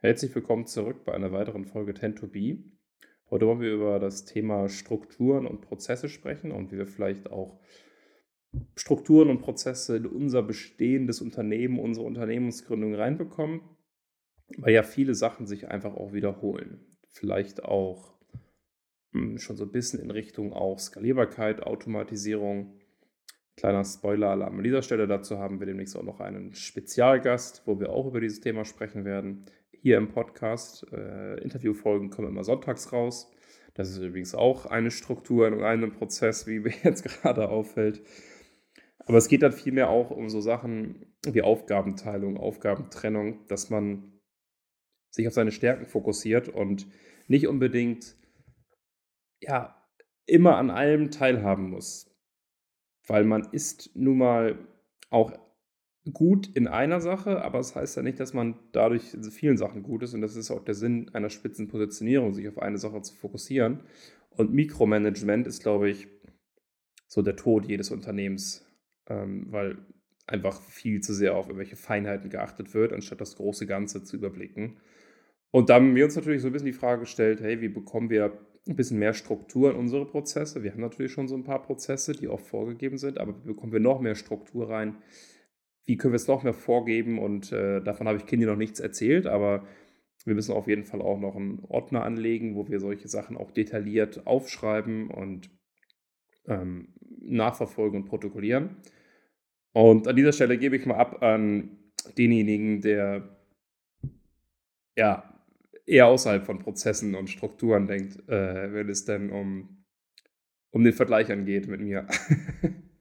Herzlich willkommen zurück bei einer weiteren Folge 10 Heute wollen wir über das Thema Strukturen und Prozesse sprechen und wie wir vielleicht auch Strukturen und Prozesse in unser bestehendes Unternehmen, unsere Unternehmensgründung reinbekommen, weil ja viele Sachen sich einfach auch wiederholen. Vielleicht auch hm, schon so ein bisschen in Richtung auch Skalierbarkeit, Automatisierung. Kleiner Spoiler-Alarm an dieser Stelle. Dazu haben wir demnächst auch noch einen Spezialgast, wo wir auch über dieses Thema sprechen werden. Hier im Podcast. Äh, Interviewfolgen kommen immer sonntags raus. Das ist übrigens auch eine Struktur in einem Prozess, wie mir jetzt gerade auffällt. Aber es geht dann vielmehr auch um so Sachen wie Aufgabenteilung, Aufgabentrennung, dass man sich auf seine Stärken fokussiert und nicht unbedingt ja, immer an allem teilhaben muss. Weil man ist nun mal auch gut in einer Sache, aber es das heißt ja nicht, dass man dadurch in vielen Sachen gut ist. Und das ist auch der Sinn einer Spitzenpositionierung, sich auf eine Sache zu fokussieren. Und Mikromanagement ist, glaube ich, so der Tod jedes Unternehmens, ähm, weil einfach viel zu sehr auf irgendwelche Feinheiten geachtet wird, anstatt das große Ganze zu überblicken. Und da haben wir uns natürlich so ein bisschen die Frage gestellt, hey, wie bekommen wir ein bisschen mehr Struktur in unsere Prozesse? Wir haben natürlich schon so ein paar Prozesse, die auch vorgegeben sind, aber wie bekommen wir noch mehr Struktur rein? Wie können wir es noch mehr vorgeben? Und äh, davon habe ich Kindi noch nichts erzählt, aber wir müssen auf jeden Fall auch noch einen Ordner anlegen, wo wir solche Sachen auch detailliert aufschreiben und ähm, nachverfolgen und protokollieren. Und an dieser Stelle gebe ich mal ab an denjenigen, der ja eher außerhalb von Prozessen und Strukturen denkt, äh, wenn es denn um, um den Vergleich angeht mit mir.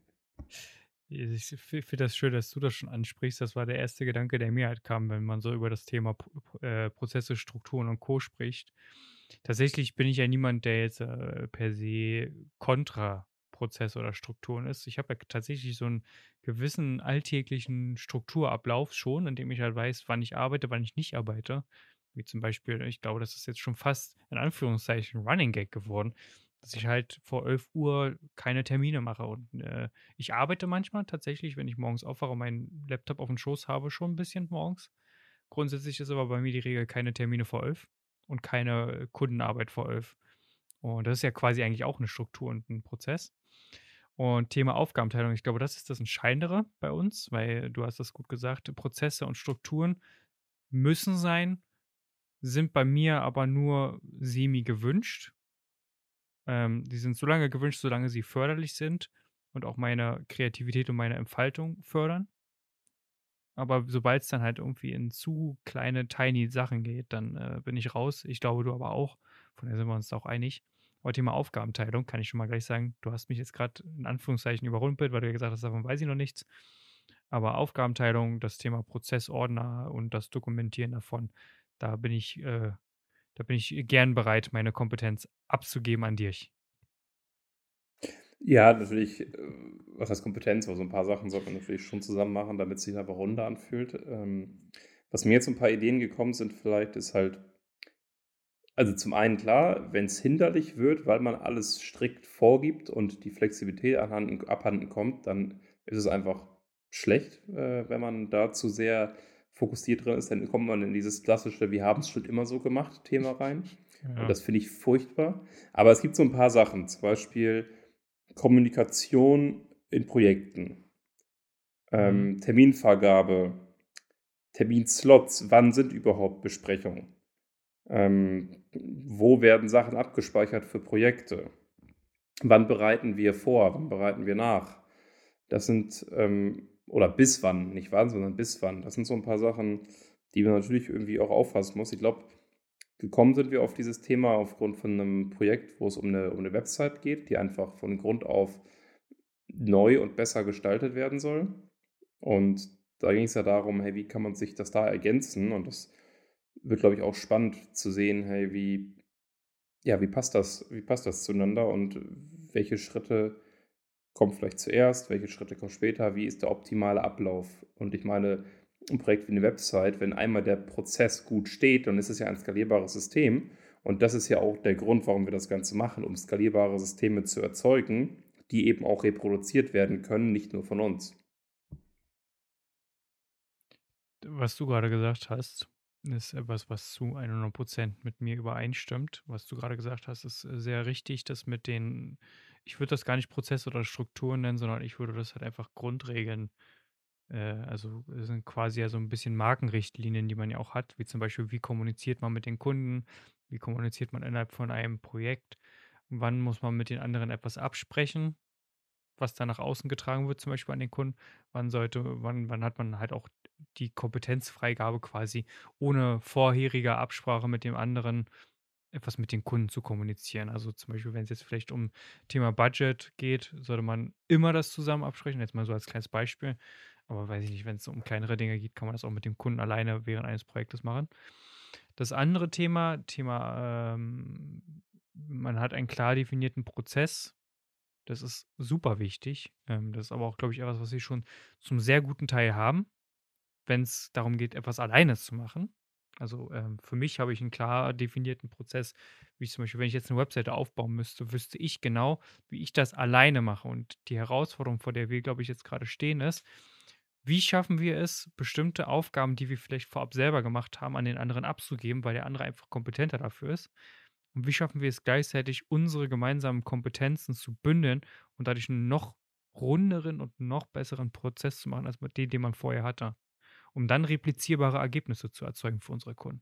Ich finde das schön, dass du das schon ansprichst. Das war der erste Gedanke, der mir halt kam, wenn man so über das Thema äh, Prozesse, Strukturen und Co. spricht. Tatsächlich bin ich ja niemand, der jetzt äh, per se kontra Prozesse oder Strukturen ist. Ich habe ja tatsächlich so einen gewissen alltäglichen Strukturablauf schon, in dem ich halt weiß, wann ich arbeite, wann ich nicht arbeite. Wie zum Beispiel, ich glaube, das ist jetzt schon fast in Anführungszeichen Running Gag geworden, dass ich halt vor 11 Uhr keine Termine mache. Und äh, ich arbeite manchmal tatsächlich, wenn ich morgens aufwache und meinen Laptop auf dem Schoß habe, schon ein bisschen morgens. Grundsätzlich ist aber bei mir die Regel keine Termine vor 11 und keine Kundenarbeit vor 11. Und das ist ja quasi eigentlich auch eine Struktur und ein Prozess. Und Thema Aufgabenteilung, ich glaube, das ist das Entscheidendere bei uns, weil du hast das gut gesagt, Prozesse und Strukturen müssen sein, sind bei mir aber nur semi gewünscht. Ähm, die sind so lange gewünscht, solange sie förderlich sind und auch meine Kreativität und meine Entfaltung fördern. Aber sobald es dann halt irgendwie in zu kleine, tiny Sachen geht, dann äh, bin ich raus. Ich glaube, du aber auch. Von daher sind wir uns auch einig. Aber Thema Aufgabenteilung kann ich schon mal gleich sagen. Du hast mich jetzt gerade in Anführungszeichen überrumpelt, weil du ja gesagt hast, davon weiß ich noch nichts. Aber Aufgabenteilung, das Thema Prozessordner und das Dokumentieren davon, da bin ich, äh, da bin ich gern bereit, meine Kompetenz abzugeben an dich. Ja, natürlich, äh, was heißt Kompetenz, aber so ein paar Sachen sollte man natürlich schon zusammen machen, damit es sich einfach runter anfühlt. Ähm, was mir jetzt ein paar Ideen gekommen sind, vielleicht ist halt, also zum einen klar, wenn es hinderlich wird, weil man alles strikt vorgibt und die Flexibilität abhanden, abhanden kommt, dann ist es einfach schlecht, äh, wenn man da zu sehr fokussiert drin ist, dann kommt man in dieses klassische, wir haben es schon immer so gemacht, Thema rein. Ja. Und das finde ich furchtbar. Aber es gibt so ein paar Sachen, zum Beispiel Kommunikation in Projekten, ähm, mhm. Terminvergabe, Terminslots, wann sind überhaupt Besprechungen? Ähm, wo werden Sachen abgespeichert für Projekte? Wann bereiten wir vor? Wann bereiten wir nach? Das sind ähm, oder bis wann, nicht wann, sondern bis wann. Das sind so ein paar Sachen, die man natürlich irgendwie auch auffassen muss. Ich glaube, gekommen sind wir auf dieses Thema aufgrund von einem Projekt, wo es um eine, um eine Website geht, die einfach von Grund auf neu und besser gestaltet werden soll. Und da ging es ja darum, hey, wie kann man sich das da ergänzen? Und das wird, glaube ich, auch spannend zu sehen, hey, wie, ja, wie passt das, wie passt das zueinander und welche Schritte kommt vielleicht zuerst, welche Schritte kommen später, wie ist der optimale Ablauf. Und ich meine, ein Projekt wie eine Website, wenn einmal der Prozess gut steht, dann ist es ja ein skalierbares System. Und das ist ja auch der Grund, warum wir das Ganze machen, um skalierbare Systeme zu erzeugen, die eben auch reproduziert werden können, nicht nur von uns. Was du gerade gesagt hast, ist etwas, was zu 100% mit mir übereinstimmt. Was du gerade gesagt hast, ist äh, sehr richtig, das mit den ich würde das gar nicht Prozesse oder Strukturen nennen, sondern ich würde das halt einfach Grundregeln äh, also, es sind quasi ja so ein bisschen Markenrichtlinien, die man ja auch hat, wie zum Beispiel, wie kommuniziert man mit den Kunden, wie kommuniziert man innerhalb von einem Projekt, wann muss man mit den anderen etwas absprechen was da nach außen getragen wird, zum Beispiel an den Kunden. Wann sollte, wann, wann hat man halt auch die Kompetenzfreigabe quasi, ohne vorherige Absprache mit dem anderen etwas mit den Kunden zu kommunizieren. Also zum Beispiel, wenn es jetzt vielleicht um Thema Budget geht, sollte man immer das zusammen absprechen. Jetzt mal so als kleines Beispiel. Aber weiß ich nicht, wenn es um kleinere Dinge geht, kann man das auch mit dem Kunden alleine während eines Projektes machen. Das andere Thema, Thema, ähm, man hat einen klar definierten Prozess, das ist super wichtig. Ähm, das ist aber auch, glaube ich, etwas, was sie schon zum sehr guten Teil haben, wenn es darum geht, etwas alleine zu machen. Also ähm, für mich habe ich einen klar definierten Prozess, wie ich zum Beispiel, wenn ich jetzt eine Webseite aufbauen müsste, wüsste ich genau, wie ich das alleine mache. Und die Herausforderung, vor der wir, glaube ich, jetzt gerade stehen, ist, wie schaffen wir es, bestimmte Aufgaben, die wir vielleicht vorab selber gemacht haben, an den anderen abzugeben, weil der andere einfach kompetenter dafür ist? Und wie schaffen wir es gleichzeitig, unsere gemeinsamen Kompetenzen zu bündeln und dadurch einen noch runderen und noch besseren Prozess zu machen, als dem, den man vorher hatte, um dann replizierbare Ergebnisse zu erzeugen für unsere Kunden.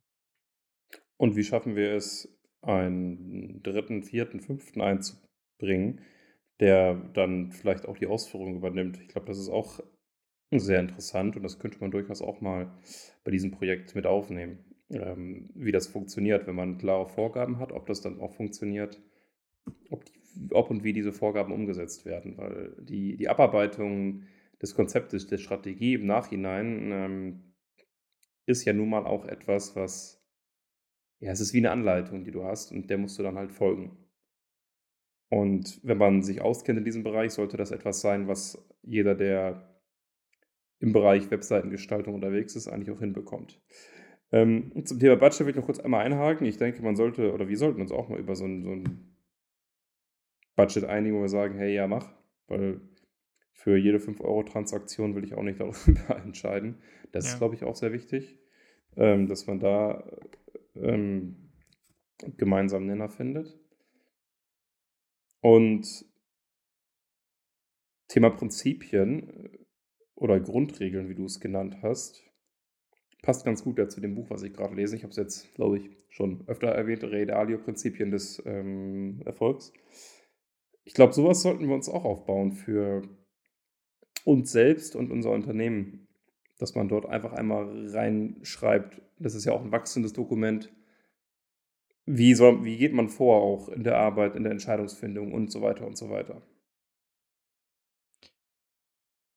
Und wie schaffen wir es, einen dritten, vierten, fünften einzubringen, der dann vielleicht auch die Ausführung übernimmt? Ich glaube, das ist auch sehr interessant und das könnte man durchaus auch mal bei diesem Projekt mit aufnehmen ähm, wie das funktioniert, wenn man klare Vorgaben hat, ob das dann auch funktioniert, ob, die, ob und wie diese Vorgaben umgesetzt werden. Weil die, die Abarbeitung des Konzeptes, der Strategie im Nachhinein ähm, ist ja nun mal auch etwas, was, ja, es ist wie eine Anleitung, die du hast und der musst du dann halt folgen. Und wenn man sich auskennt in diesem Bereich, sollte das etwas sein, was jeder, der im Bereich Webseitengestaltung unterwegs ist, eigentlich auch hinbekommt. Ähm, zum Thema Budget will ich noch kurz einmal einhaken. Ich denke, man sollte, oder wir sollten uns auch mal über so ein, so ein Budget einigen, wo wir sagen, hey, ja, mach. Weil für jede 5-Euro-Transaktion will ich auch nicht darüber entscheiden. Das ja. ist, glaube ich, auch sehr wichtig, ähm, dass man da ähm, gemeinsam Nenner findet. Und Thema Prinzipien äh, oder Grundregeln, wie du es genannt hast, passt ganz gut ja zu dem Buch, was ich gerade lese. Ich habe es jetzt, glaube ich, schon öfter erwähnt, Realio-Prinzipien des ähm, Erfolgs. Ich glaube, sowas sollten wir uns auch aufbauen für uns selbst und unser Unternehmen, dass man dort einfach einmal reinschreibt. Das ist ja auch ein wachsendes Dokument. Wie, soll, wie geht man vor, auch in der Arbeit, in der Entscheidungsfindung und so weiter und so weiter.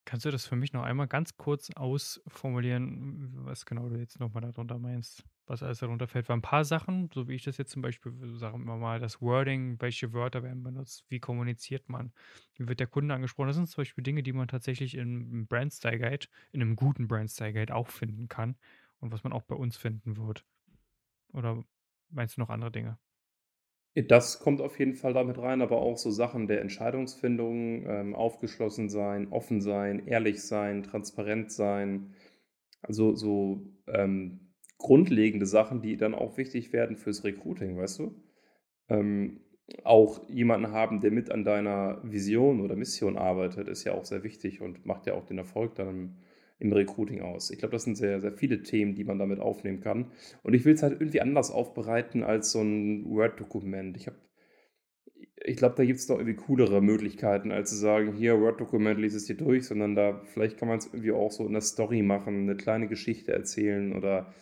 Kannst du das für mich noch einmal ganz kurz ausformulieren, was genau du jetzt nochmal darunter meinst? Was alles darunter fällt? Weil ein paar Sachen, so wie ich das jetzt zum Beispiel, sagen wir mal, das Wording, welche Wörter werden benutzt, wie kommuniziert man, wie wird der Kunde angesprochen? Das sind zum Beispiel Dinge, die man tatsächlich im Brand Style Guide, in einem guten Brand Style Guide auch finden kann und was man auch bei uns finden wird. Oder meinst du noch andere Dinge? Das kommt auf jeden Fall damit rein, aber auch so Sachen der Entscheidungsfindung, ähm, aufgeschlossen sein, offen sein, ehrlich sein, transparent sein. Also so ähm, grundlegende Sachen, die dann auch wichtig werden fürs Recruiting, weißt du? Ähm, auch jemanden haben, der mit an deiner Vision oder Mission arbeitet, ist ja auch sehr wichtig und macht ja auch den Erfolg dann im, Recruiting aus. Ich glaube, das sind sehr, sehr viele Themen, die man damit aufnehmen kann. Und ich will es halt irgendwie anders aufbereiten als so ein Word-Dokument. Ich habe ich glaube, da gibt es doch irgendwie coolere Möglichkeiten, als zu sagen, hier, Word-Dokument, lese es dir durch, sondern da, vielleicht kann man es irgendwie auch so in der Story machen, eine kleine Geschichte erzählen oder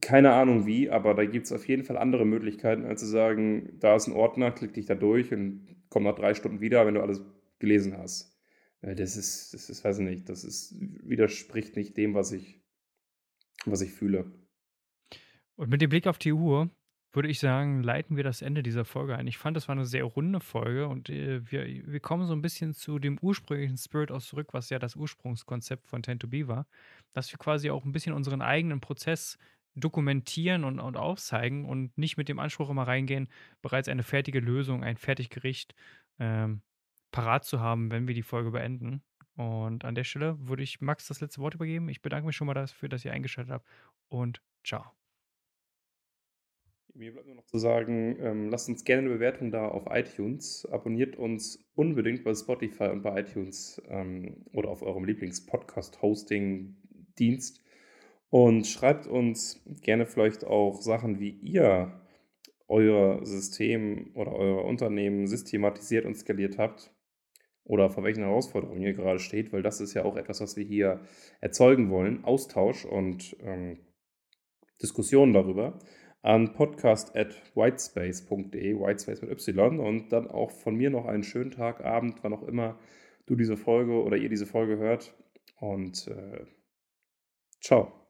keine Ahnung wie, aber da gibt es auf jeden Fall andere Möglichkeiten, als zu sagen, da ist ein Ordner, klick dich da durch und komm nach drei Stunden wieder, wenn du alles gelesen hast. Das ist, das ist, weiß ich nicht, das ist, widerspricht nicht dem, was ich, was ich fühle. Und mit dem Blick auf die Uhr würde ich sagen, leiten wir das Ende dieser Folge ein. Ich fand, das war eine sehr runde Folge und äh, wir, wir kommen so ein bisschen zu dem ursprünglichen Spirit aus zurück, was ja das Ursprungskonzept von Tend to Be war, dass wir quasi auch ein bisschen unseren eigenen Prozess dokumentieren und, und aufzeigen und nicht mit dem Anspruch immer reingehen, bereits eine fertige Lösung, ein Fertiggericht ähm, parat zu haben, wenn wir die Folge beenden. Und an der Stelle würde ich Max das letzte Wort übergeben. Ich bedanke mich schon mal dafür, dass ihr eingeschaltet habt und ciao. Mir bleibt nur noch zu sagen, ähm, lasst uns gerne eine Bewertung da auf iTunes. Abonniert uns unbedingt bei Spotify und bei iTunes ähm, oder auf eurem Lieblings-Podcast-Hosting-Dienst. Und schreibt uns gerne vielleicht auch Sachen, wie ihr euer System oder euer Unternehmen systematisiert und skaliert habt oder vor welchen Herausforderungen ihr gerade steht, weil das ist ja auch etwas, was wir hier erzeugen wollen. Austausch und ähm, Diskussionen darüber an podcast.whitespace.de, whitespace mit Y und dann auch von mir noch einen schönen Tag, Abend, wann auch immer du diese Folge oder ihr diese Folge hört und äh, ciao.